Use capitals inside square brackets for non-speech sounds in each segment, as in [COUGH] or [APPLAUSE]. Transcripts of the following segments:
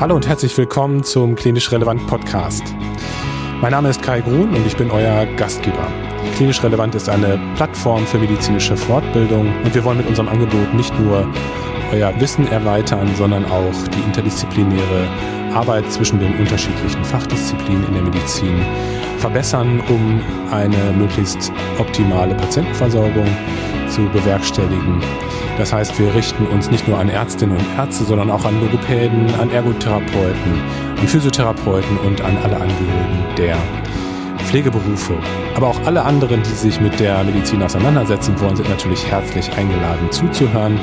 Hallo und herzlich willkommen zum Klinisch Relevant Podcast. Mein Name ist Kai Grun und ich bin euer Gastgeber. Klinisch Relevant ist eine Plattform für medizinische Fortbildung und wir wollen mit unserem Angebot nicht nur euer Wissen erweitern, sondern auch die interdisziplinäre Arbeit zwischen den unterschiedlichen Fachdisziplinen in der Medizin verbessern, um eine möglichst optimale Patientenversorgung zu bewerkstelligen. Das heißt, wir richten uns nicht nur an Ärztinnen und Ärzte, sondern auch an Logopäden, an Ergotherapeuten, an Physiotherapeuten und an alle Angehörigen der Pflegeberufe. Aber auch alle anderen, die sich mit der Medizin auseinandersetzen wollen, sind natürlich herzlich eingeladen zuzuhören.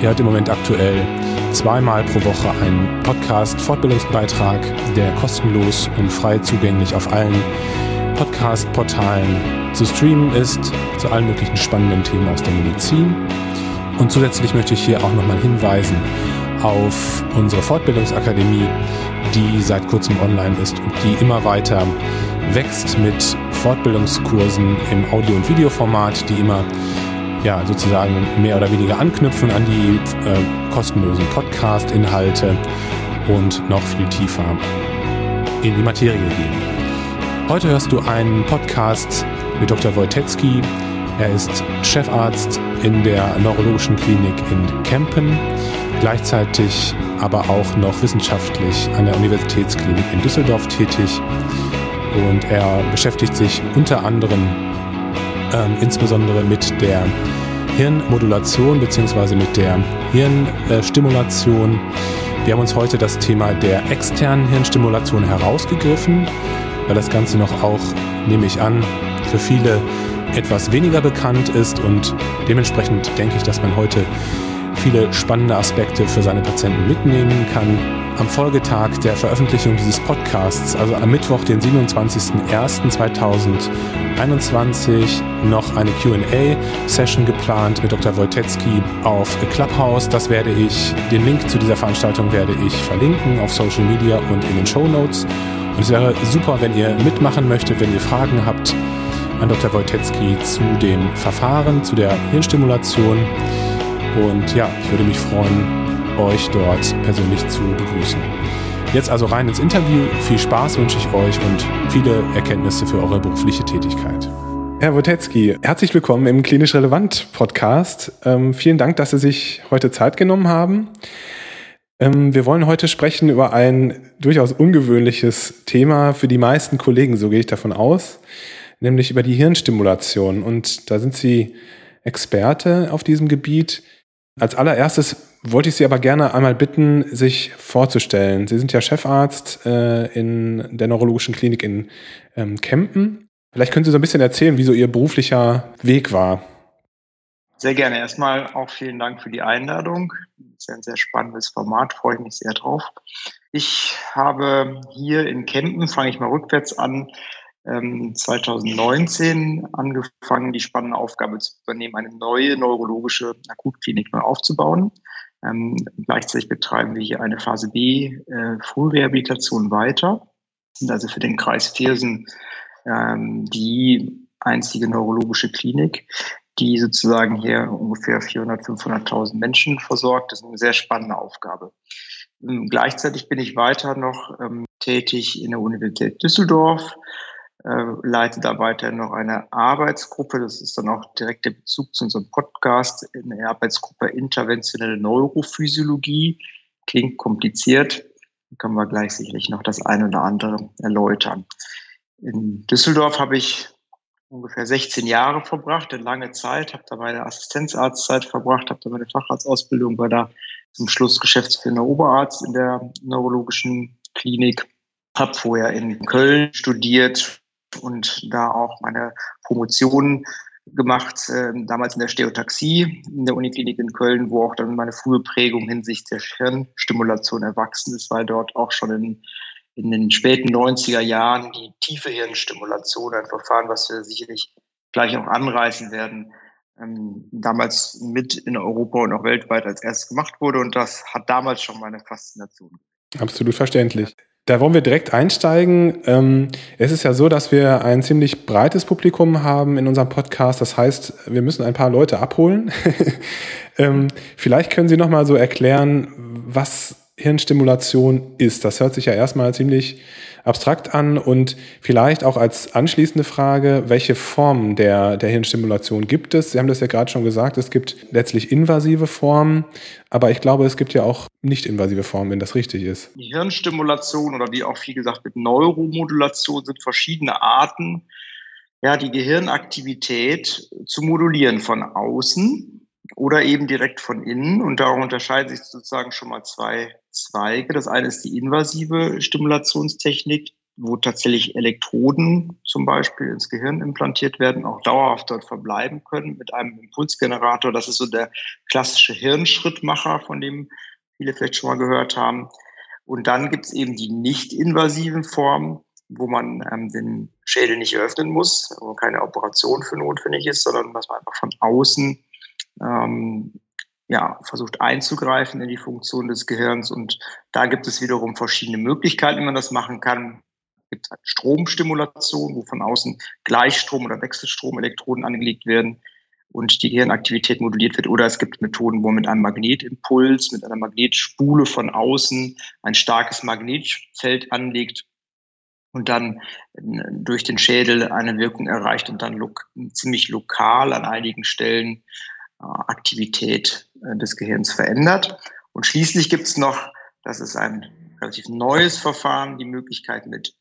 Ihr hört im Moment aktuell zweimal pro Woche einen Podcast-Fortbildungsbeitrag, der kostenlos und frei zugänglich auf allen Podcast-Portalen zu streamen ist, zu allen möglichen spannenden Themen aus der Medizin. Und zusätzlich möchte ich hier auch nochmal hinweisen auf unsere Fortbildungsakademie, die seit kurzem online ist und die immer weiter wächst mit Fortbildungskursen im Audio- und Videoformat, die immer ja, sozusagen mehr oder weniger anknüpfen an die äh, kostenlosen Podcast-Inhalte und noch viel tiefer in die Materie gehen. Heute hörst du einen Podcast mit Dr. Wojtecki. Er ist Chefarzt in der Neurologischen Klinik in Kempen, gleichzeitig aber auch noch wissenschaftlich an der Universitätsklinik in Düsseldorf tätig. Und er beschäftigt sich unter anderem ähm, insbesondere mit der Hirnmodulation bzw. mit der Hirnstimulation. Wir haben uns heute das Thema der externen Hirnstimulation herausgegriffen, weil das Ganze noch auch, nehme ich an, für viele etwas weniger bekannt ist und dementsprechend denke ich, dass man heute viele spannende Aspekte für seine Patienten mitnehmen kann. Am Folgetag der Veröffentlichung dieses Podcasts, also am Mittwoch, den 27.01.2021, noch eine QA-Session geplant mit Dr. Wojtecki auf Clubhouse. Das werde ich, den Link zu dieser Veranstaltung werde ich verlinken auf Social Media und in den Show Notes. Und es wäre super, wenn ihr mitmachen möchtet, wenn ihr Fragen habt an Dr. Wojtecki zu dem Verfahren, zu der Hirnstimulation. Und ja, ich würde mich freuen, euch dort persönlich zu begrüßen. Jetzt also rein ins Interview. Viel Spaß wünsche ich euch und viele Erkenntnisse für eure berufliche Tätigkeit. Herr Wojtecki, herzlich willkommen im Klinisch Relevant Podcast. Ähm, vielen Dank, dass Sie sich heute Zeit genommen haben. Ähm, wir wollen heute sprechen über ein durchaus ungewöhnliches Thema für die meisten Kollegen, so gehe ich davon aus, nämlich über die Hirnstimulation. Und da sind Sie Experte auf diesem Gebiet. Als allererstes wollte ich Sie aber gerne einmal bitten, sich vorzustellen. Sie sind ja Chefarzt äh, in der Neurologischen Klinik in ähm, Kempen. Vielleicht können Sie so ein bisschen erzählen, wie so Ihr beruflicher Weg war. Sehr gerne. Erstmal auch vielen Dank für die Einladung. Das ist ein sehr spannendes Format, freue ich mich sehr drauf. Ich habe hier in Kempen, fange ich mal rückwärts an, 2019 ähm, angefangen, die spannende Aufgabe zu übernehmen, eine neue neurologische Akutklinik neu aufzubauen. Ähm, gleichzeitig betreiben wir hier eine Phase B äh, Frührehabilitation weiter. Sind also für den Kreis Viersen ähm, die einzige neurologische Klinik, die sozusagen hier ungefähr 400, 500.000 Menschen versorgt. Das ist eine sehr spannende Aufgabe. Ähm, gleichzeitig bin ich weiter noch ähm, tätig in der Universität Düsseldorf, leite da weiterhin noch eine Arbeitsgruppe. Das ist dann auch direkt der Bezug zu unserem Podcast in der Arbeitsgruppe Interventionelle Neurophysiologie. Klingt kompliziert. Da können wir gleich sicherlich noch das eine oder andere erläutern. In Düsseldorf habe ich ungefähr 16 Jahre verbracht, eine lange Zeit, habe da meine Assistenzarztzeit verbracht, habe da meine Facharztausbildung, war da zum Schluss geschäftsführender Oberarzt in der neurologischen Klinik, habe vorher in Köln studiert, und da auch meine Promotion gemacht, äh, damals in der Stereotaxie in der Uniklinik in Köln, wo auch dann meine frühe Prägung hinsichtlich der Hirnstimulation erwachsen ist, weil dort auch schon in, in den späten 90er Jahren die tiefe Hirnstimulation, ein Verfahren, was wir sicherlich gleich auch anreißen werden, ähm, damals mit in Europa und auch weltweit als erstes gemacht wurde. Und das hat damals schon meine Faszination. Absolut verständlich. Da wollen wir direkt einsteigen. Ähm, es ist ja so, dass wir ein ziemlich breites Publikum haben in unserem Podcast. Das heißt, wir müssen ein paar Leute abholen. [LAUGHS] ähm, vielleicht können Sie noch mal so erklären, was Hirnstimulation ist. Das hört sich ja erstmal ziemlich abstrakt an und vielleicht auch als anschließende Frage, welche Formen der, der Hirnstimulation gibt es? Sie haben das ja gerade schon gesagt, es gibt letztlich invasive Formen, aber ich glaube, es gibt ja auch nicht invasive Formen, wenn das richtig ist. Die Hirnstimulation oder wie auch viel gesagt mit Neuromodulation sind verschiedene Arten, ja, die Gehirnaktivität zu modulieren von außen oder eben direkt von innen. Und darum unterscheiden sich sozusagen schon mal zwei Zweige. Das eine ist die invasive Stimulationstechnik, wo tatsächlich Elektroden zum Beispiel ins Gehirn implantiert werden, auch dauerhaft dort verbleiben können mit einem Impulsgenerator. Das ist so der klassische Hirnschrittmacher, von dem viele vielleicht schon mal gehört haben. Und dann gibt es eben die nicht invasiven Formen, wo man ähm, den Schädel nicht öffnen muss, wo keine Operation für notwendig ist, sondern dass man einfach von außen ähm, ja, versucht einzugreifen in die Funktion des Gehirns. Und da gibt es wiederum verschiedene Möglichkeiten, wie man das machen kann. Es gibt halt Stromstimulation, wo von außen Gleichstrom- oder Wechselstromelektroden angelegt werden und die Gehirnaktivität moduliert wird. Oder es gibt Methoden, wo man mit einem Magnetimpuls, mit einer Magnetspule von außen ein starkes Magnetfeld anlegt und dann äh, durch den Schädel eine Wirkung erreicht und dann lo ziemlich lokal an einigen Stellen äh, Aktivität des Gehirns verändert. Und schließlich gibt es noch, das ist ein relativ neues Verfahren, die Möglichkeit mit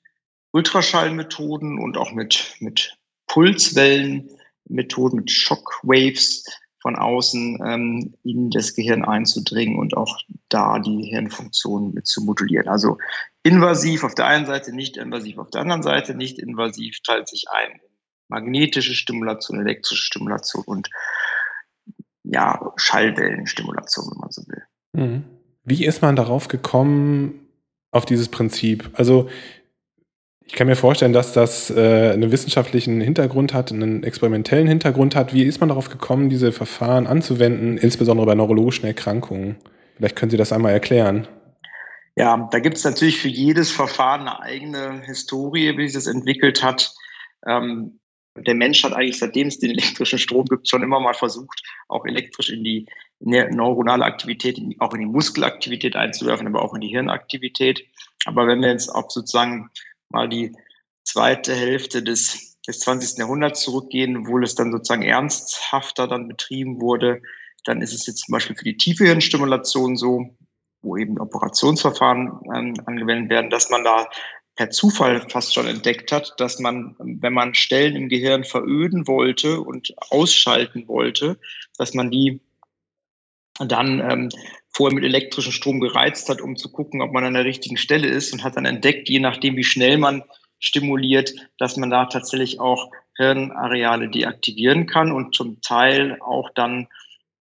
Ultraschallmethoden und auch mit, mit Pulswellenmethoden, mit Shockwaves von außen ähm, in das Gehirn einzudringen und auch da die Hirnfunktion mit zu modulieren. Also invasiv auf der einen Seite, nicht invasiv auf der anderen Seite. Nicht invasiv teilt sich ein magnetische Stimulation, elektrische Stimulation und ja, Schallwellenstimulation, wenn man so will. Mhm. Wie ist man darauf gekommen, auf dieses Prinzip? Also ich kann mir vorstellen, dass das äh, einen wissenschaftlichen Hintergrund hat, einen experimentellen Hintergrund hat. Wie ist man darauf gekommen, diese Verfahren anzuwenden, insbesondere bei neurologischen Erkrankungen? Vielleicht können Sie das einmal erklären. Ja, da gibt es natürlich für jedes Verfahren eine eigene Historie, wie sich das entwickelt hat. Ähm, der Mensch hat eigentlich, seitdem es den elektrischen Strom gibt, schon immer mal versucht, auch elektrisch in die neuronale Aktivität, auch in die Muskelaktivität einzuwerfen, aber auch in die Hirnaktivität. Aber wenn wir jetzt auch sozusagen mal die zweite Hälfte des, des 20. Jahrhunderts zurückgehen, wo es dann sozusagen ernsthafter dann betrieben wurde, dann ist es jetzt zum Beispiel für die tiefe Hirnstimulation so, wo eben Operationsverfahren ähm, angewendet werden, dass man da per Zufall fast schon entdeckt hat, dass man, wenn man Stellen im Gehirn veröden wollte und ausschalten wollte, dass man die dann ähm, vorher mit elektrischem Strom gereizt hat, um zu gucken, ob man an der richtigen Stelle ist und hat dann entdeckt, je nachdem, wie schnell man stimuliert, dass man da tatsächlich auch Hirnareale deaktivieren kann und zum Teil auch dann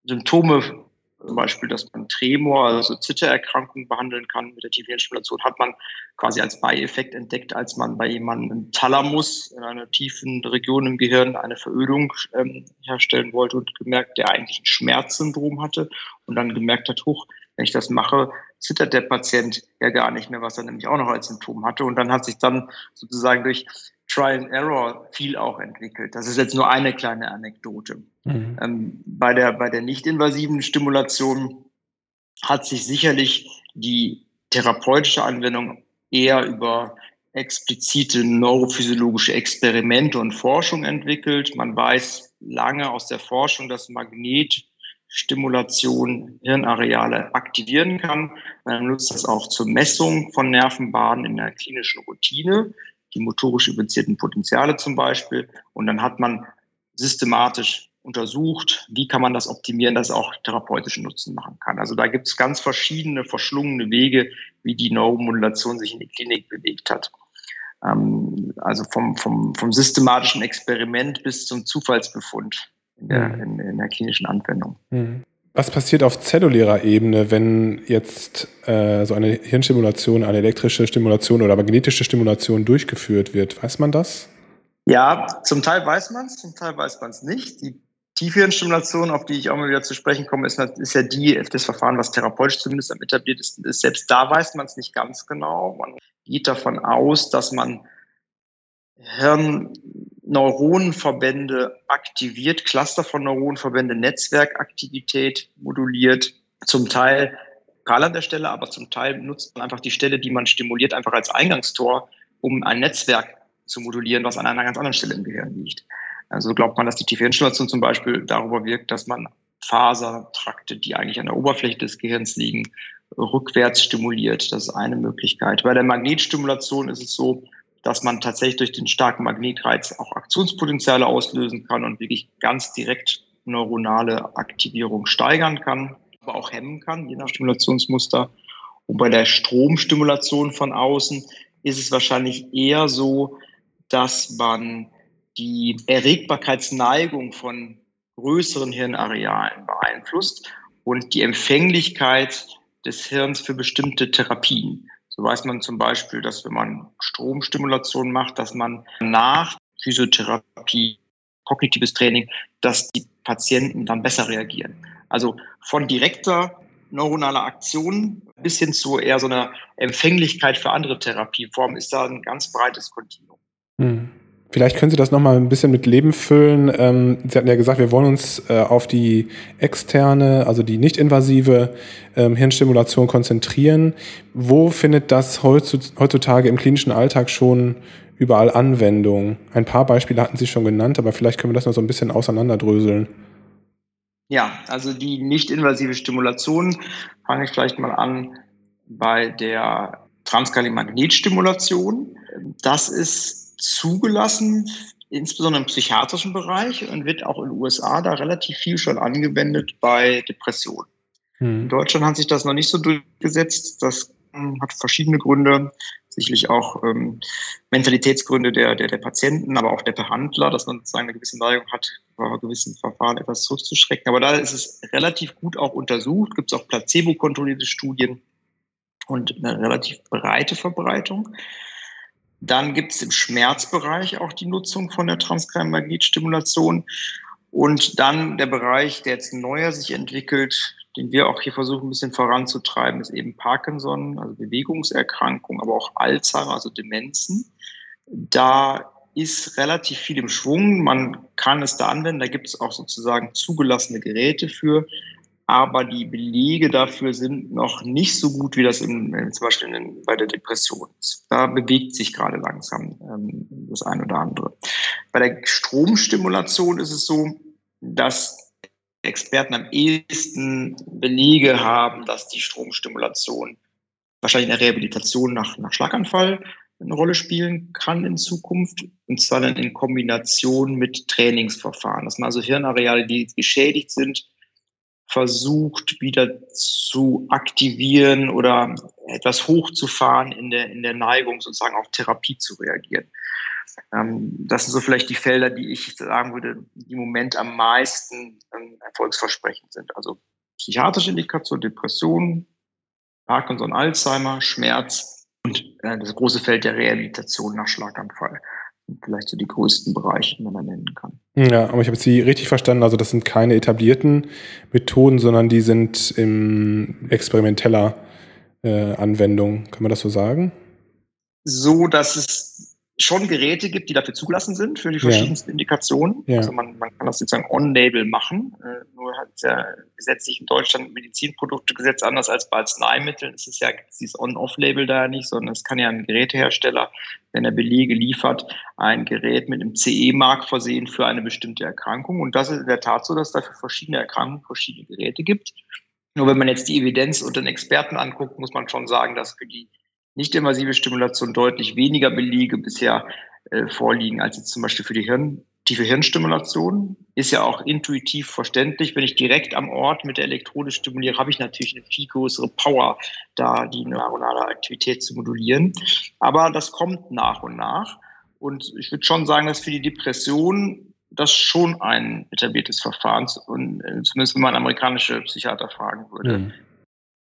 Symptome zum Beispiel, dass man Tremor, also Zittererkrankungen behandeln kann. Mit der Tiefenhirnstimulation, hat man quasi als Beieffekt entdeckt, als man bei jemandem im Thalamus, in einer tiefen Region im Gehirn, eine Verödung ähm, herstellen wollte und gemerkt, der eigentlich ein Schmerzsyndrom hatte und dann gemerkt hat, hoch, wenn ich das mache, zittert der Patient ja gar nicht mehr, was er nämlich auch noch als Symptom hatte. Und dann hat sich dann sozusagen durch Try and Error viel auch entwickelt. Das ist jetzt nur eine kleine Anekdote. Mhm. Ähm, bei der, bei der nicht-invasiven Stimulation hat sich sicherlich die therapeutische Anwendung eher über explizite neurophysiologische Experimente und Forschung entwickelt. Man weiß lange aus der Forschung, dass Magnetstimulation Hirnareale aktivieren kann. Man nutzt das auch zur Messung von Nervenbahnen in der klinischen Routine die motorisch überzierten Potenziale zum Beispiel. Und dann hat man systematisch untersucht, wie kann man das optimieren, dass es auch therapeutischen Nutzen machen kann. Also da gibt es ganz verschiedene verschlungene Wege, wie die Neuromodulation sich in die Klinik bewegt hat. Ähm, also vom, vom, vom systematischen Experiment bis zum Zufallsbefund in der, mhm. in, in der klinischen Anwendung. Mhm. Was passiert auf zellulärer Ebene, wenn jetzt äh, so eine Hirnstimulation, eine elektrische Stimulation oder magnetische Stimulation durchgeführt wird? Weiß man das? Ja, zum Teil weiß man es, zum Teil weiß man es nicht. Die Tiefhirnstimulation, auf die ich auch mal wieder zu sprechen komme, ist, ist ja die, das Verfahren, was therapeutisch zumindest am etabliertesten ist. Selbst da weiß man es nicht ganz genau. Man geht davon aus, dass man Hirn Neuronenverbände aktiviert, Cluster von Neuronenverbände, Netzwerkaktivität moduliert. Zum Teil lokal an der Stelle, aber zum Teil nutzt man einfach die Stelle, die man stimuliert, einfach als Eingangstor, um ein Netzwerk zu modulieren, was an einer ganz anderen Stelle im Gehirn liegt. Also glaubt man, dass die tiefe Hirnstimulation zum Beispiel darüber wirkt, dass man Fasertrakte, die eigentlich an der Oberfläche des Gehirns liegen, rückwärts stimuliert. Das ist eine Möglichkeit. Bei der Magnetstimulation ist es so, dass man tatsächlich durch den starken Magnetreiz auch Aktionspotenziale auslösen kann und wirklich ganz direkt neuronale Aktivierung steigern kann, aber auch hemmen kann, je nach Stimulationsmuster. Und bei der Stromstimulation von außen ist es wahrscheinlich eher so, dass man die Erregbarkeitsneigung von größeren Hirnarealen beeinflusst und die Empfänglichkeit des Hirns für bestimmte Therapien. So weiß man zum Beispiel, dass wenn man Stromstimulation macht, dass man nach Physiotherapie, kognitives Training, dass die Patienten dann besser reagieren. Also von direkter neuronaler Aktion bis hin zu eher so einer Empfänglichkeit für andere Therapieformen ist da ein ganz breites Kontinuum. Hm. Vielleicht können Sie das nochmal ein bisschen mit Leben füllen. Ähm, Sie hatten ja gesagt, wir wollen uns äh, auf die externe, also die nicht-invasive ähm, Hirnstimulation konzentrieren. Wo findet das heutzutage im klinischen Alltag schon überall Anwendung? Ein paar Beispiele hatten Sie schon genannt, aber vielleicht können wir das noch so ein bisschen auseinanderdröseln. Ja, also die nicht-invasive Stimulation fange ich vielleicht mal an bei der Transkalin-Magnetstimulation. Das ist zugelassen, insbesondere im psychiatrischen Bereich und wird auch in den USA da relativ viel schon angewendet bei Depressionen. Hm. In Deutschland hat sich das noch nicht so durchgesetzt. Das hat verschiedene Gründe, sicherlich auch ähm, Mentalitätsgründe der, der, der Patienten, aber auch der Behandler, dass man sozusagen eine gewisse Neigung hat, bei gewissen Verfahren etwas zurückzuschrecken. Aber da ist es relativ gut auch untersucht, gibt es auch placebo-kontrollierte Studien und eine relativ breite Verbreitung. Dann gibt es im Schmerzbereich auch die Nutzung von der Transkranialmagnetstimulation. Und dann der Bereich, der jetzt neuer sich entwickelt, den wir auch hier versuchen ein bisschen voranzutreiben, ist eben Parkinson, also Bewegungserkrankung, aber auch Alzheimer, also Demenzen. Da ist relativ viel im Schwung. Man kann es da anwenden. Da gibt es auch sozusagen zugelassene Geräte für aber die Belege dafür sind noch nicht so gut, wie das in, zum Beispiel in, bei der Depression ist. Da bewegt sich gerade langsam ähm, das eine oder andere. Bei der Stromstimulation ist es so, dass Experten am ehesten Belege haben, dass die Stromstimulation wahrscheinlich in der Rehabilitation nach, nach Schlaganfall eine Rolle spielen kann in Zukunft. Und zwar dann in Kombination mit Trainingsverfahren. Das sind also Hirnareale, die geschädigt sind, versucht wieder zu aktivieren oder etwas hochzufahren in der, in der Neigung, sozusagen auf Therapie zu reagieren. Ähm, das sind so vielleicht die Felder, die ich sagen würde, die im Moment am meisten ähm, erfolgsversprechend sind. Also psychiatrische Indikation, Depression, Parkinson, Alzheimer, Schmerz und äh, das große Feld der Rehabilitation nach Schlaganfall vielleicht so die größten Bereiche, die man da nennen kann. Ja, aber ich habe Sie richtig verstanden. Also das sind keine etablierten Methoden, sondern die sind in experimenteller äh, Anwendung. Kann man das so sagen? So, dass es schon Geräte gibt, die dafür zugelassen sind, für die verschiedensten ja. Indikationen. Ja. Also man, man kann das sozusagen on-label machen. Äh, hat ja gesetzlich in Deutschland Medizinproduktegesetz anders als bei Arzneimitteln. Es ist ja dieses On-Off-Label da ja nicht, sondern es kann ja ein Gerätehersteller, wenn er Belege liefert, ein Gerät mit einem CE-Mark versehen für eine bestimmte Erkrankung. Und das ist in der Tat so, dass es dafür verschiedene Erkrankungen verschiedene Geräte gibt. Nur wenn man jetzt die Evidenz unter den Experten anguckt, muss man schon sagen, dass für die nicht-invasive Stimulation deutlich weniger Belege bisher äh, vorliegen als jetzt zum Beispiel für die Hirn, tiefe Hirnstimulation. Ist ja auch intuitiv verständlich. Wenn ich direkt am Ort mit der Elektrode stimuliere, habe ich natürlich eine viel größere Power, da die neuronale Aktivität zu modulieren. Aber das kommt nach und nach. Und ich würde schon sagen, dass für die Depression das schon ein etabliertes Verfahren, und äh, zumindest wenn man amerikanische Psychiater fragen würde. Hm.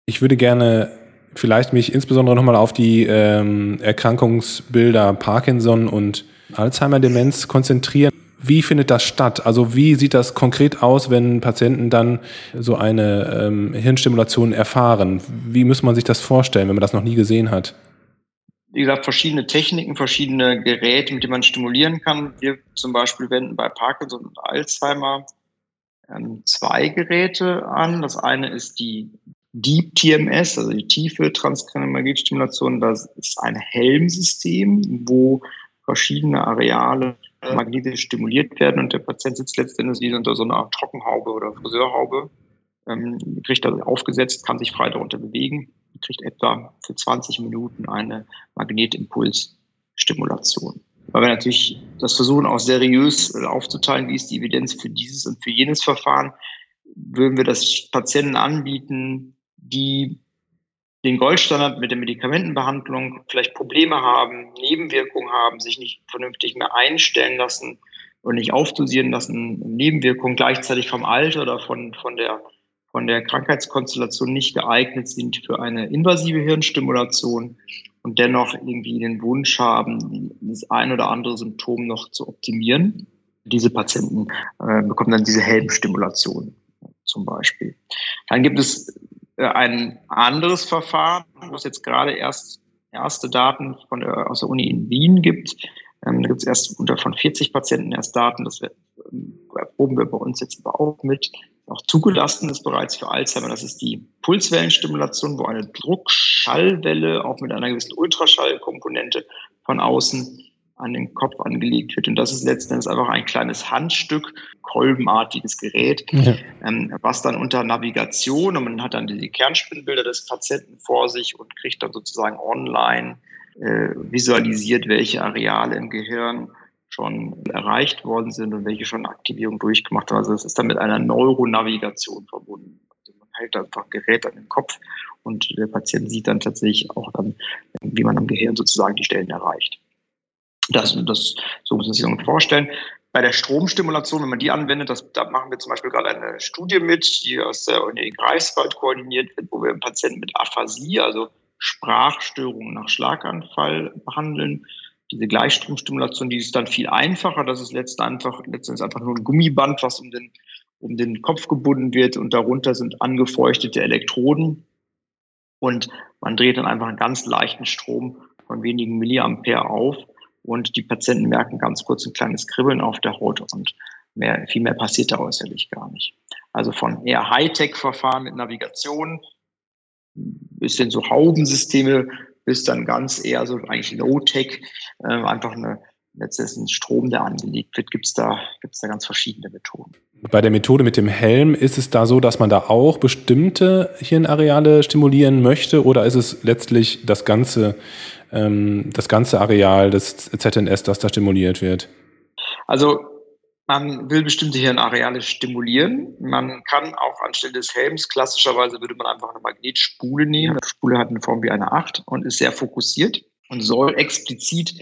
Ich würde gerne vielleicht mich insbesondere nochmal auf die ähm, Erkrankungsbilder Parkinson und Alzheimer-Demenz konzentrieren. Wie findet das statt? Also wie sieht das konkret aus, wenn Patienten dann so eine ähm, Hirnstimulation erfahren? Wie muss man sich das vorstellen, wenn man das noch nie gesehen hat? Wie gesagt, verschiedene Techniken, verschiedene Geräte, mit denen man stimulieren kann. Wir zum Beispiel wenden bei Parkinson und Alzheimer ähm, zwei Geräte an. Das eine ist die Deep TMS, also die tiefe transkranielle Magnetstimulation, das ist ein Helmsystem, wo verschiedene Areale magnetisch stimuliert werden und der Patient sitzt letztendlich unter so einer Trockenhaube oder Friseurhaube, ähm, kriegt das aufgesetzt, kann sich frei darunter bewegen, kriegt etwa für 20 Minuten eine Magnetimpulsstimulation. Weil wir natürlich das versuchen auch seriös aufzuteilen, wie ist die Evidenz für dieses und für jenes Verfahren, würden wir das Patienten anbieten, die den Goldstandard mit der Medikamentenbehandlung vielleicht Probleme haben, Nebenwirkungen haben, sich nicht vernünftig mehr einstellen lassen und nicht aufdosieren lassen, Nebenwirkungen gleichzeitig vom Alter oder von, von, der, von der Krankheitskonstellation nicht geeignet sind für eine invasive Hirnstimulation und dennoch irgendwie den Wunsch haben, das ein oder andere Symptom noch zu optimieren. Diese Patienten äh, bekommen dann diese Helmstimulation zum Beispiel. Dann gibt es ein anderes Verfahren, wo es jetzt gerade erst erste Daten von der, aus der Uni in Wien gibt. Ähm, da gibt es erst unter von 40 Patienten erst Daten. Das ähm, erproben wir bei uns jetzt aber auch mit. Auch zugelassen ist bereits für Alzheimer. Das ist die Pulswellenstimulation, wo eine Druckschallwelle auch mit einer gewissen Ultraschallkomponente von außen an den Kopf angelegt wird. Und das ist letzten Endes einfach ein kleines Handstück, kolbenartiges Gerät, ja. ähm, was dann unter Navigation und man hat dann die Kernspinnbilder des Patienten vor sich und kriegt dann sozusagen online äh, visualisiert, welche Areale im Gehirn schon erreicht worden sind und welche schon Aktivierung durchgemacht haben. Also es ist dann mit einer Neuronavigation verbunden. Also man hält einfach ein Gerät an den Kopf und der Patient sieht dann tatsächlich auch dann, wie man am Gehirn sozusagen die Stellen erreicht. Das, das, so muss man sich das vorstellen. Bei der Stromstimulation, wenn man die anwendet, das, da machen wir zum Beispiel gerade eine Studie mit, die aus der Uni Greifswald koordiniert wird, wo wir Patienten mit Aphasie, also Sprachstörungen nach Schlaganfall behandeln. Diese Gleichstromstimulation, die ist dann viel einfacher. Das ist letztendlich einfach, letztendlich einfach nur ein Gummiband, was um den, um den Kopf gebunden wird und darunter sind angefeuchtete Elektroden. Und man dreht dann einfach einen ganz leichten Strom von wenigen Milliampere auf und die Patienten merken ganz kurz ein kleines Kribbeln auf der Haut und mehr, viel mehr passiert da äußerlich gar nicht. Also von eher Hightech-Verfahren mit Navigation bis hin so Haubensysteme bis dann ganz eher so eigentlich Low-Tech, äh, einfach eine letztendlich ein Strom, der angelegt wird, gibt es da, gibt's da ganz verschiedene Methoden. Bei der Methode mit dem Helm ist es da so, dass man da auch bestimmte Hirnareale stimulieren möchte oder ist es letztlich das ganze ähm, das ganze Areal des ZNS, das da stimuliert wird? Also man will bestimmte Hirnareale stimulieren. Man kann auch anstelle des Helms, klassischerweise würde man einfach eine Magnetspule nehmen. Die Spule hat eine Form wie eine Acht und ist sehr fokussiert und soll explizit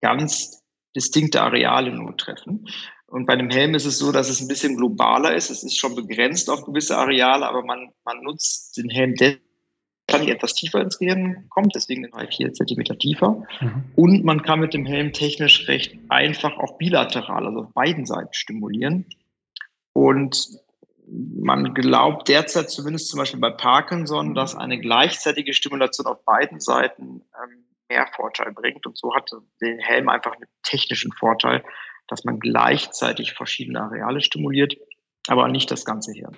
ganz distinkte Areale nur treffen. Und bei dem Helm ist es so, dass es ein bisschen globaler ist. Es ist schon begrenzt auf gewisse Areale, aber man, man nutzt den Helm kann etwas tiefer ins Gehirn kommt, deswegen drei, vier Zentimeter tiefer. Mhm. Und man kann mit dem Helm technisch recht einfach auch bilateral, also auf beiden Seiten stimulieren. Und man glaubt derzeit zumindest zum Beispiel bei Parkinson, dass eine gleichzeitige Stimulation auf beiden Seiten ähm, mehr Vorteil bringt. Und so hat der Helm einfach einen technischen Vorteil, dass man gleichzeitig verschiedene Areale stimuliert, aber nicht das ganze Hirn.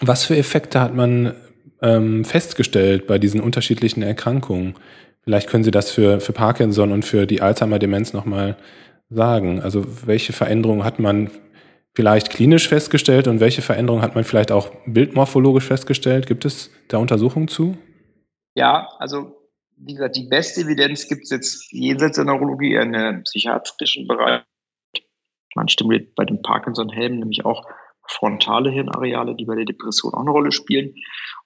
Was für Effekte hat man ähm, festgestellt bei diesen unterschiedlichen Erkrankungen? Vielleicht können Sie das für, für Parkinson und für die Alzheimer-Demenz nochmal sagen. Also welche Veränderungen hat man vielleicht klinisch festgestellt und welche Veränderungen hat man vielleicht auch bildmorphologisch festgestellt? Gibt es da Untersuchungen zu? Ja, also wie gesagt, die beste Evidenz gibt es jetzt jenseits der Neurologie in der psychiatrischen Bereich. Man stimuliert bei dem Parkinson-Helm nämlich auch frontale Hirnareale, die bei der Depression auch eine Rolle spielen.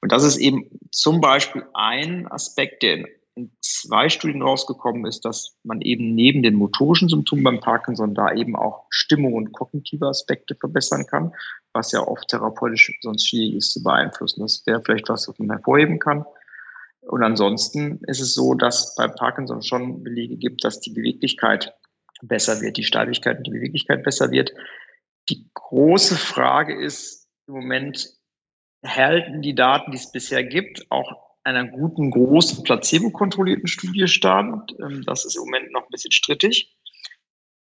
Und das ist eben zum Beispiel ein Aspekt, der in zwei Studien rausgekommen ist, dass man eben neben den motorischen Symptomen beim Parkinson da eben auch Stimmung und kognitive Aspekte verbessern kann, was ja oft therapeutisch sonst schwierig ist zu beeinflussen. Das wäre vielleicht was, was man hervorheben kann. Und ansonsten ist es so, dass bei Parkinson schon Belege gibt, dass die Beweglichkeit besser wird, die Steifigkeit und die Beweglichkeit besser wird. Die große Frage ist im Moment, halten die Daten, die es bisher gibt, auch einer guten, großen, placebo-kontrollierten Studie stand? Ähm, das ist im Moment noch ein bisschen strittig.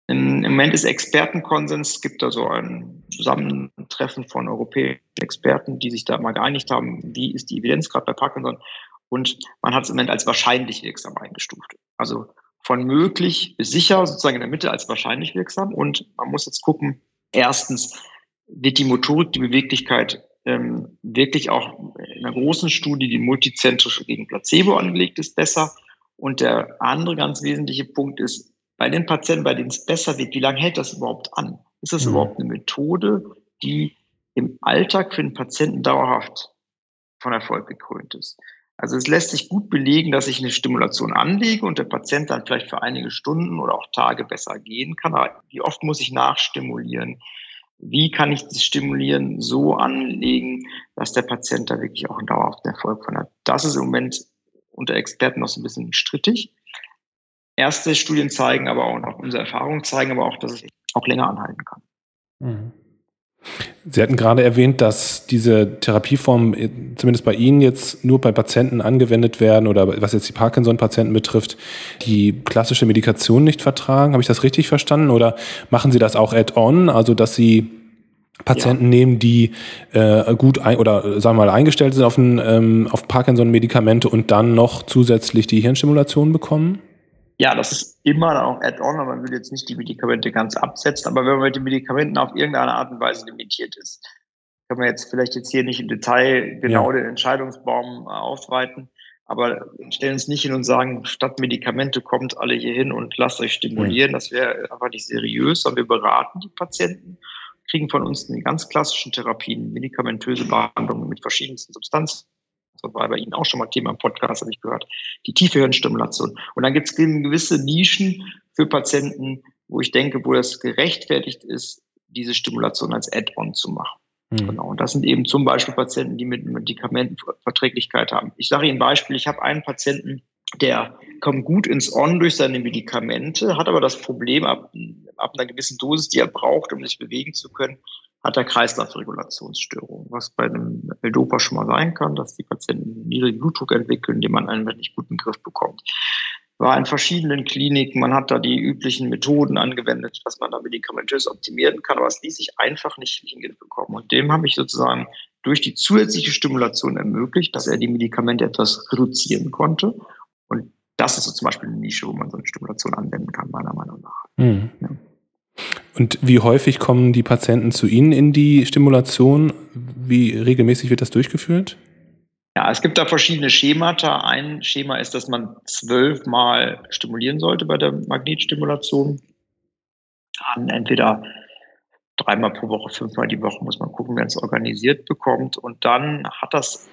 Im Moment ist Expertenkonsens, es gibt da so ein Zusammentreffen von europäischen Experten, die sich da mal geeinigt haben, wie ist die Evidenz gerade bei Parkinson. Und man hat es im Moment als wahrscheinlich wirksam eingestuft. Also von möglich bis sicher, sozusagen in der Mitte als wahrscheinlich wirksam. Und man muss jetzt gucken, erstens, wird die Motorik, die Beweglichkeit ähm, wirklich auch in einer großen Studie, die multizentrisch gegen Placebo angelegt ist, besser. Und der andere ganz wesentliche Punkt ist, bei den Patienten, bei denen es besser wird, wie lange hält das überhaupt an? Ist das mhm. überhaupt eine Methode, die im Alltag für den Patienten dauerhaft von Erfolg gekrönt ist? Also es lässt sich gut belegen, dass ich eine Stimulation anlege und der Patient dann vielleicht für einige Stunden oder auch Tage besser gehen kann. Aber wie oft muss ich nachstimulieren? Wie kann ich das Stimulieren so anlegen, dass der Patient da wirklich auch einen dauerhaften Erfolg von hat? Das ist im Moment unter Experten noch so ein bisschen strittig. Erste Studien zeigen aber auch, und auch unsere Erfahrungen zeigen aber auch, dass es auch länger anhalten kann. Mhm. Sie hatten gerade erwähnt, dass diese Therapieformen äh, zumindest bei Ihnen jetzt nur bei Patienten angewendet werden oder was jetzt die Parkinson-Patienten betrifft, die klassische Medikation nicht vertragen. Habe ich das richtig verstanden? Oder machen Sie das auch add-on, also dass Sie Patienten ja. nehmen, die äh, gut ein, oder sagen wir mal eingestellt sind auf, ein, ähm, auf Parkinson-Medikamente und dann noch zusätzlich die Hirnstimulation bekommen? Ja, das ist immer auch Add-on, aber man will jetzt nicht die Medikamente ganz absetzen. Aber wenn man mit den Medikamenten auf irgendeine Art und Weise limitiert ist, kann man jetzt vielleicht jetzt hier nicht im Detail genau ja. den Entscheidungsbaum äh, aufweiten, aber stellen uns nicht hin und sagen, statt Medikamente kommt alle hier hin und lasst euch stimulieren. Mhm. Das wäre einfach nicht seriös, sondern wir beraten die Patienten, kriegen von uns die ganz klassischen Therapien, medikamentöse Behandlungen mit verschiedensten Substanzen das war bei Ihnen auch schon mal Thema im Podcast, habe ich gehört, die tiefe Hirnstimulation. Und dann gibt es gewisse Nischen für Patienten, wo ich denke, wo es gerechtfertigt ist, diese Stimulation als Add-on zu machen. Mhm. Genau. Und das sind eben zum Beispiel Patienten, die mit Medikamentenverträglichkeit haben. Ich sage Ihnen ein Beispiel, ich habe einen Patienten, der kommt gut ins On durch seine Medikamente, hat aber das Problem, ab, ab einer gewissen Dosis, die er braucht, um sich bewegen zu können, hat er Kreislaufregulationsstörungen, was bei einem L-Dopa schon mal sein kann, dass die Patienten niedrigen Blutdruck entwickeln, den man einfach nicht gut in den Griff bekommt. War in verschiedenen Kliniken, man hat da die üblichen Methoden angewendet, dass man da medikamentös optimieren kann, aber es ließ sich einfach nicht in den Griff bekommen. Und dem habe ich sozusagen durch die zusätzliche Stimulation ermöglicht, dass er die Medikamente etwas reduzieren konnte. Und das ist so zum Beispiel eine Nische, wo man so eine Stimulation anwenden kann, meiner Meinung nach. Mhm. Ja. Und wie häufig kommen die Patienten zu Ihnen in die Stimulation? Wie regelmäßig wird das durchgeführt? Ja, es gibt da verschiedene Schemata. Ein Schema ist, dass man zwölfmal stimulieren sollte bei der Magnetstimulation. Entweder dreimal pro Woche, fünfmal die Woche muss man gucken, wer es organisiert bekommt. Und dann hat das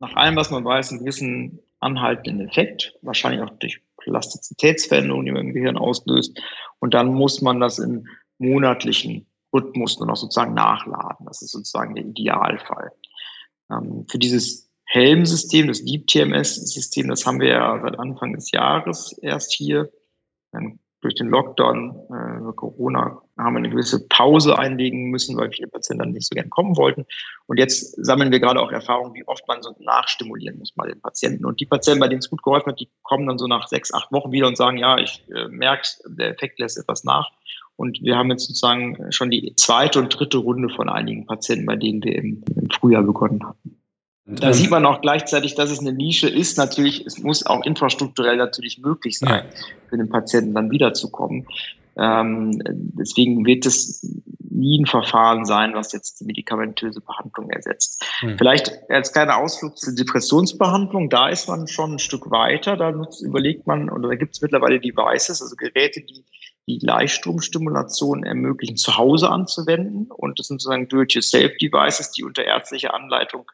nach allem, was man weiß, einen gewissen anhaltenden Effekt, wahrscheinlich auch durch Plastizitätsveränderungen, die man im Gehirn auslöst. Und dann muss man das in monatlichen Rhythmus nur noch sozusagen nachladen. Das ist sozusagen der Idealfall. Ähm, für dieses Helm-System, das Deep TMS-System, das haben wir ja seit Anfang des Jahres erst hier. Dann durch den Lockdown, äh, Corona, haben wir eine gewisse Pause einlegen müssen, weil viele Patienten dann nicht so gern kommen wollten. Und jetzt sammeln wir gerade auch Erfahrung, wie oft man so nachstimulieren muss bei den Patienten. Und die Patienten, bei denen es gut geholfen hat, die kommen dann so nach sechs, acht Wochen wieder und sagen, ja, ich äh, merke, der Effekt lässt etwas nach. Und wir haben jetzt sozusagen schon die zweite und dritte Runde von einigen Patienten, bei denen wir im, im Frühjahr begonnen hatten. Da sieht man auch gleichzeitig, dass es eine Nische ist. Natürlich, es muss auch infrastrukturell natürlich möglich sein, ja. für den Patienten dann wiederzukommen. Ähm, deswegen wird es nie ein Verfahren sein, was jetzt die medikamentöse Behandlung ersetzt. Mhm. Vielleicht als kleiner Ausflug zur Depressionsbehandlung, da ist man schon ein Stück weiter. Da nutzt, überlegt man, oder da gibt es mittlerweile Devices, also Geräte, die die Gleichstromstimulation ermöglichen, zu Hause anzuwenden. Und das sind sozusagen Do-it-yourself-Devices, die unter ärztlicher Anleitung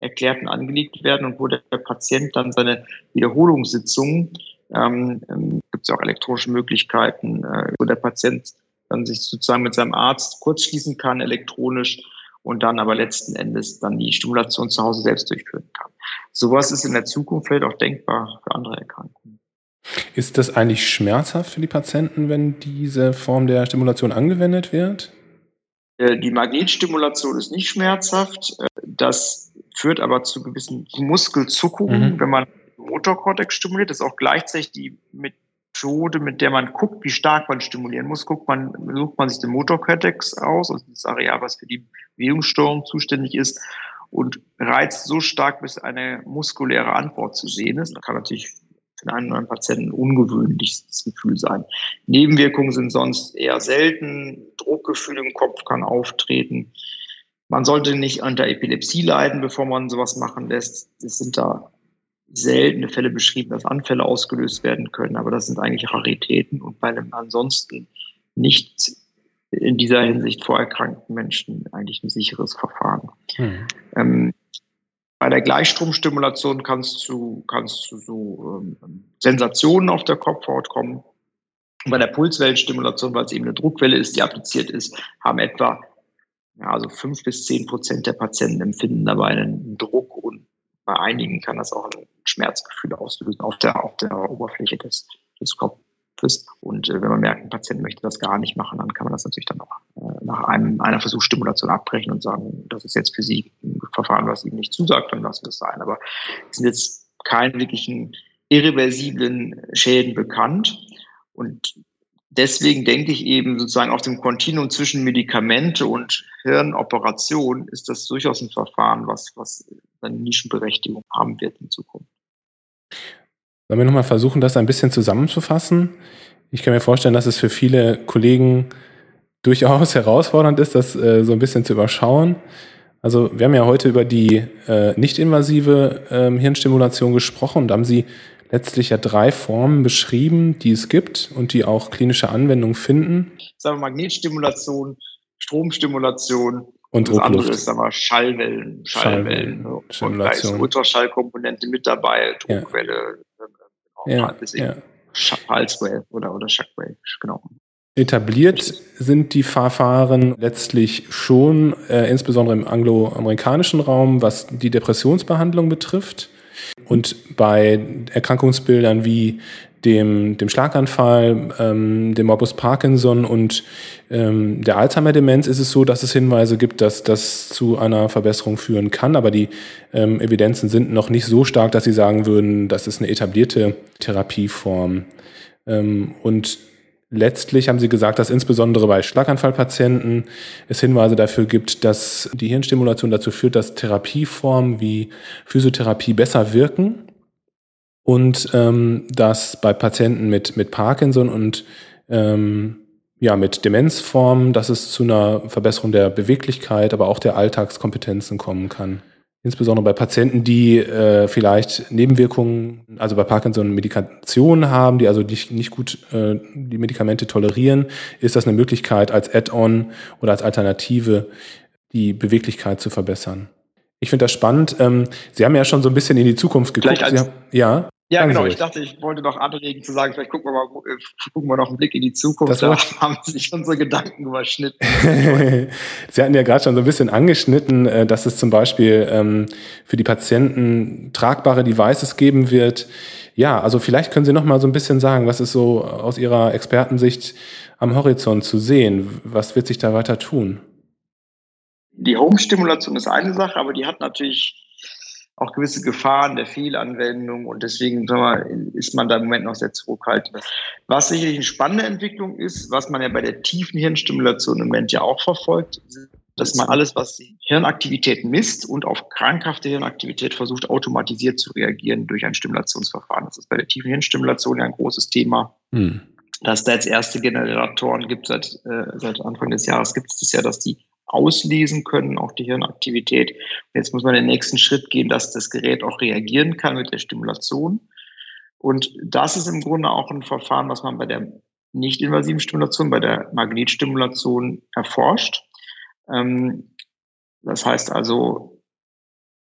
erklärt und angelegt werden und wo der Patient dann seine Wiederholungssitzungen, ähm, ähm, gibt es auch elektronische Möglichkeiten, äh, wo der Patient dann sich sozusagen mit seinem Arzt kurzschließen kann, elektronisch, und dann aber letzten Endes dann die Stimulation zu Hause selbst durchführen kann. Sowas ist in der Zukunft vielleicht auch denkbar für andere Erkrankungen. Ist das eigentlich schmerzhaft für die Patienten, wenn diese Form der Stimulation angewendet wird? Äh, die Magnetstimulation ist nicht schmerzhaft. Äh, das führt aber zu gewissen Muskelzuckungen, mhm. wenn man Motorkortex stimuliert. Das ist auch gleichzeitig die Methode, mit der man guckt, wie stark man stimulieren muss, guckt man, sucht man sich den Motorcortex aus, also das Areal, was für die Bewegungssteuerung zuständig ist, und reizt so stark, bis eine muskuläre Antwort zu sehen ist. Das kann natürlich für einen oder anderen Patienten ein ungewöhnliches Gefühl sein. Nebenwirkungen sind sonst eher selten. Druckgefühl im Kopf kann auftreten. Man sollte nicht an der Epilepsie leiden, bevor man sowas machen lässt. Es sind da seltene Fälle beschrieben, dass Anfälle ausgelöst werden können, aber das sind eigentlich Raritäten und bei einem ansonsten nicht in dieser Hinsicht vorerkrankten Menschen eigentlich ein sicheres Verfahren. Hm. Ähm, bei der Gleichstromstimulation kannst du, kannst du so ähm, Sensationen auf der Kopfhaut kommen. Und bei der Pulswellenstimulation, weil es eben eine Druckwelle ist, die appliziert ist, haben etwa ja, also fünf bis zehn Prozent der Patienten empfinden dabei einen Druck und bei einigen kann das auch ein Schmerzgefühl auslösen auf der, auf der Oberfläche des, des Kopfes. Und äh, wenn man merkt, ein Patient möchte das gar nicht machen, dann kann man das natürlich dann auch äh, nach einem, einer Versuchsstimulation abbrechen und sagen, das ist jetzt für Sie ein Verfahren, was Ihnen nicht zusagt, dann lassen wir es sein. Aber es sind jetzt keine wirklichen irreversiblen Schäden bekannt. Und deswegen denke ich eben sozusagen auf dem Kontinuum zwischen Medikamente und Hirnoperation ist das durchaus ein Verfahren, was, was eine Nischenberechtigung haben wird in Zukunft. Sollen wir nochmal versuchen, das ein bisschen zusammenzufassen? Ich kann mir vorstellen, dass es für viele Kollegen durchaus [LAUGHS] herausfordernd ist, das äh, so ein bisschen zu überschauen. Also wir haben ja heute über die äh, nicht-invasive ähm, Hirnstimulation gesprochen und haben Sie letztlich ja drei Formen beschrieben, die es gibt und die auch klinische Anwendung finden. Sagen wir Magnetstimulation, Stromstimulation und das andere ist aber Schallwellen, Schallwellen. Schallwellen und da ist Ultraschallkomponente mit dabei, Druckwelle, ja. ja, ja. Pulsewave oder, oder Shockwave, genau. Etabliert sind die Verfahren letztlich schon, äh, insbesondere im angloamerikanischen Raum, was die Depressionsbehandlung betrifft. Und bei Erkrankungsbildern wie dem, dem Schlaganfall, ähm, dem Morbus Parkinson und ähm, der Alzheimer-Demenz ist es so, dass es Hinweise gibt, dass das zu einer Verbesserung führen kann. Aber die ähm, Evidenzen sind noch nicht so stark, dass sie sagen würden, das ist eine etablierte Therapieform. Ähm, und Letztlich haben Sie gesagt, dass insbesondere bei Schlaganfallpatienten es Hinweise dafür gibt, dass die Hirnstimulation dazu führt, dass Therapieformen wie Physiotherapie besser wirken und ähm, dass bei Patienten mit, mit Parkinson und ähm, ja, mit Demenzformen, dass es zu einer Verbesserung der Beweglichkeit, aber auch der Alltagskompetenzen kommen kann. Insbesondere bei Patienten, die äh, vielleicht Nebenwirkungen, also bei Parkinson Medikationen haben, die also nicht, nicht gut äh, die Medikamente tolerieren, ist das eine Möglichkeit, als Add-on oder als Alternative die Beweglichkeit zu verbessern. Ich finde das spannend. Ähm, Sie haben ja schon so ein bisschen in die Zukunft geguckt. Haben, ja. Ja, genau. Ich dachte, ich wollte noch anregen zu sagen, vielleicht gucken wir mal, äh, gucken wir noch einen Blick in die Zukunft. Das da [LAUGHS] haben sich unsere Gedanken überschnitten. [LAUGHS] Sie hatten ja gerade schon so ein bisschen angeschnitten, äh, dass es zum Beispiel ähm, für die Patienten tragbare Devices geben wird. Ja, also vielleicht können Sie noch mal so ein bisschen sagen, was ist so aus Ihrer Expertensicht am Horizont zu sehen? Was wird sich da weiter tun? Die Home-Stimulation ist eine Sache, aber die hat natürlich auch gewisse Gefahren der Fehlanwendung und deswegen mal, ist man da im Moment noch sehr zurückhaltend. Was sicherlich eine spannende Entwicklung ist, was man ja bei der tiefen Hirnstimulation im Moment ja auch verfolgt, dass man alles, was die Hirnaktivität misst und auf krankhafte Hirnaktivität versucht, automatisiert zu reagieren durch ein Stimulationsverfahren. Das ist bei der tiefen Hirnstimulation ja ein großes Thema. Hm. Dass da jetzt erste Generatoren gibt, seit, äh, seit Anfang des Jahres gibt es das ja, dass die auslesen können, auch die Hirnaktivität. Jetzt muss man den nächsten Schritt gehen, dass das Gerät auch reagieren kann mit der Stimulation. Und das ist im Grunde auch ein Verfahren, was man bei der nicht-invasiven Stimulation, bei der Magnetstimulation erforscht. Ähm, das heißt also,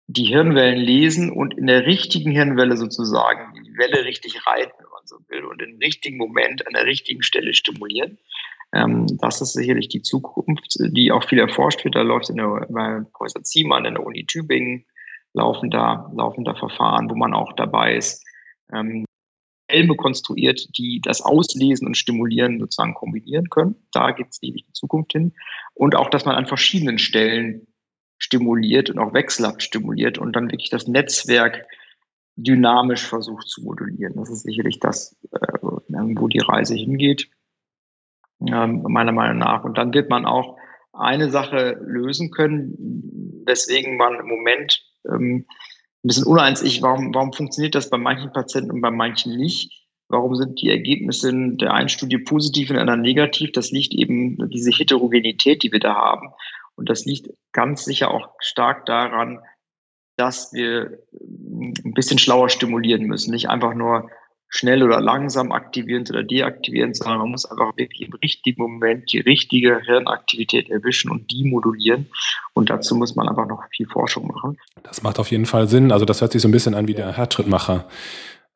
die Hirnwellen lesen und in der richtigen Hirnwelle sozusagen die Welle richtig reiten, wenn man so will, und im richtigen Moment an der richtigen Stelle stimulieren. Ähm, das ist sicherlich die Zukunft, die auch viel erforscht wird. Da läuft in der, bei Professor Ziemann in der Uni Tübingen laufen da, laufen da Verfahren, wo man auch dabei ist, ähm, Helme konstruiert, die das Auslesen und Stimulieren sozusagen kombinieren können. Da geht es die Zukunft hin. Und auch, dass man an verschiedenen Stellen stimuliert und auch wechselhaft stimuliert und dann wirklich das Netzwerk dynamisch versucht zu modulieren. Das ist sicherlich das, äh, wo die Reise hingeht, ähm, meiner Meinung nach. Und dann wird man auch eine Sache lösen können, weswegen man im Moment ähm, ein bisschen uneins ist, warum, warum funktioniert das bei manchen Patienten und bei manchen nicht? Warum sind die Ergebnisse in der einen Studie positiv und in der anderen negativ? Das liegt eben diese Heterogenität, die wir da haben. Und das liegt ganz sicher auch stark daran, dass wir ein bisschen schlauer stimulieren müssen. Nicht einfach nur schnell oder langsam aktivierend oder deaktivierend, sondern man muss einfach wirklich im richtigen Moment die richtige Hirnaktivität erwischen und die modulieren. Und dazu muss man einfach noch viel Forschung machen. Das macht auf jeden Fall Sinn. Also das hört sich so ein bisschen an wie der Herzschrittmacher.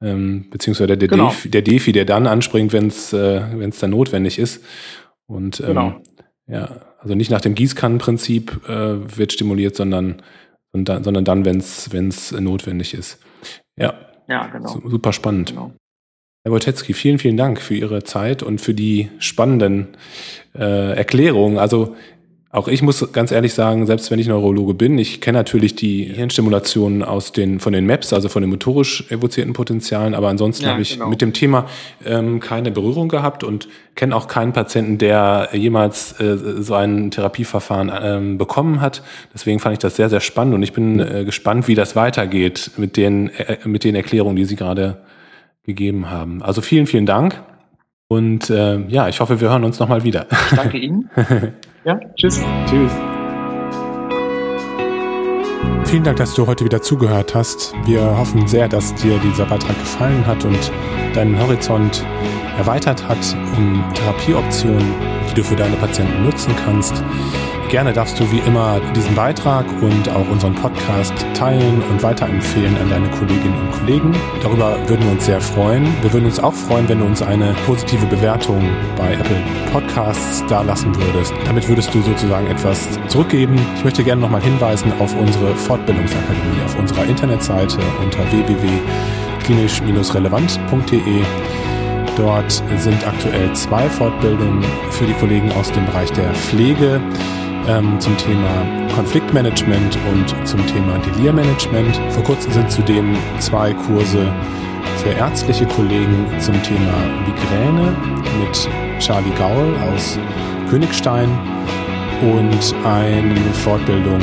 Ähm, beziehungsweise der, genau. Defi, der Defi, der dann anspringt, wenn es äh, wenn's dann notwendig ist. Und ähm, genau. ja, also nicht nach dem Gießkannenprinzip äh, wird stimuliert, sondern, sondern, sondern dann, wenn es notwendig ist. Ja, ja genau. super spannend. Genau. Herr Wojtecki, vielen, vielen Dank für Ihre Zeit und für die spannenden äh, Erklärungen. Also auch ich muss ganz ehrlich sagen, selbst wenn ich Neurologe bin, ich kenne natürlich die Hirnstimulation aus den, von den MAPs, also von den motorisch evozierten Potenzialen, aber ansonsten ja, habe ich genau. mit dem Thema ähm, keine Berührung gehabt und kenne auch keinen Patienten, der jemals äh, so ein Therapieverfahren ähm, bekommen hat. Deswegen fand ich das sehr, sehr spannend und ich bin äh, gespannt, wie das weitergeht mit den, äh, mit den Erklärungen, die Sie gerade gegeben haben. Also vielen, vielen Dank. Und äh, ja, ich hoffe, wir hören uns nochmal wieder. Ich danke Ihnen. [LAUGHS] ja, tschüss. Tschüss. Vielen Dank, dass du heute wieder zugehört hast. Wir hoffen sehr, dass dir dieser Beitrag gefallen hat und deinen Horizont erweitert hat um Therapieoptionen, die du für deine Patienten nutzen kannst. Gerne darfst du wie immer diesen Beitrag und auch unseren Podcast teilen und weiterempfehlen an deine Kolleginnen und Kollegen. Darüber würden wir uns sehr freuen. Wir würden uns auch freuen, wenn du uns eine positive Bewertung bei Apple Podcasts dalassen würdest. Damit würdest du sozusagen etwas zurückgeben. Ich möchte gerne nochmal hinweisen auf unsere Fortbildungsakademie auf unserer Internetseite unter www.klinisch-relevant.de. Dort sind aktuell zwei Fortbildungen für die Kollegen aus dem Bereich der Pflege ähm, zum Thema Konfliktmanagement und zum Thema Delirmanagement. Vor kurzem sind zudem zwei Kurse für ärztliche Kollegen zum Thema Migräne mit Charlie Gaul aus Königstein und eine Fortbildung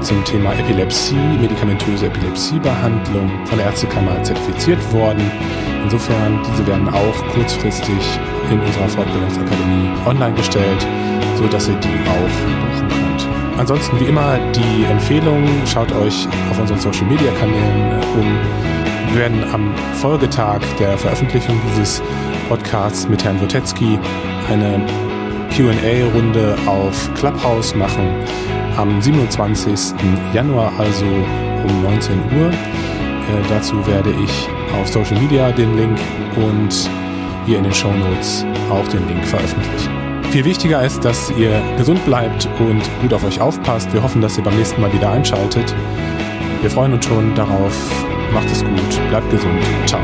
zum Thema Epilepsie, medikamentöse Epilepsiebehandlung von der Ärztekammer zertifiziert worden. Insofern, diese werden auch kurzfristig in unserer Fortbildungsakademie online gestellt dass ihr die auch buchen könnt. Ansonsten wie immer die Empfehlung, schaut euch auf unseren Social Media Kanälen äh, um. Wir werden am Folgetag der Veröffentlichung dieses Podcasts mit Herrn Wotetzki eine QA-Runde auf Clubhouse machen. Am 27. Januar, also um 19 Uhr. Äh, dazu werde ich auf Social Media den Link und hier in den Show Notes auch den Link veröffentlichen. Viel wichtiger ist, dass ihr gesund bleibt und gut auf euch aufpasst. Wir hoffen, dass ihr beim nächsten Mal wieder einschaltet. Wir freuen uns schon darauf. Macht es gut, bleibt gesund. Ciao.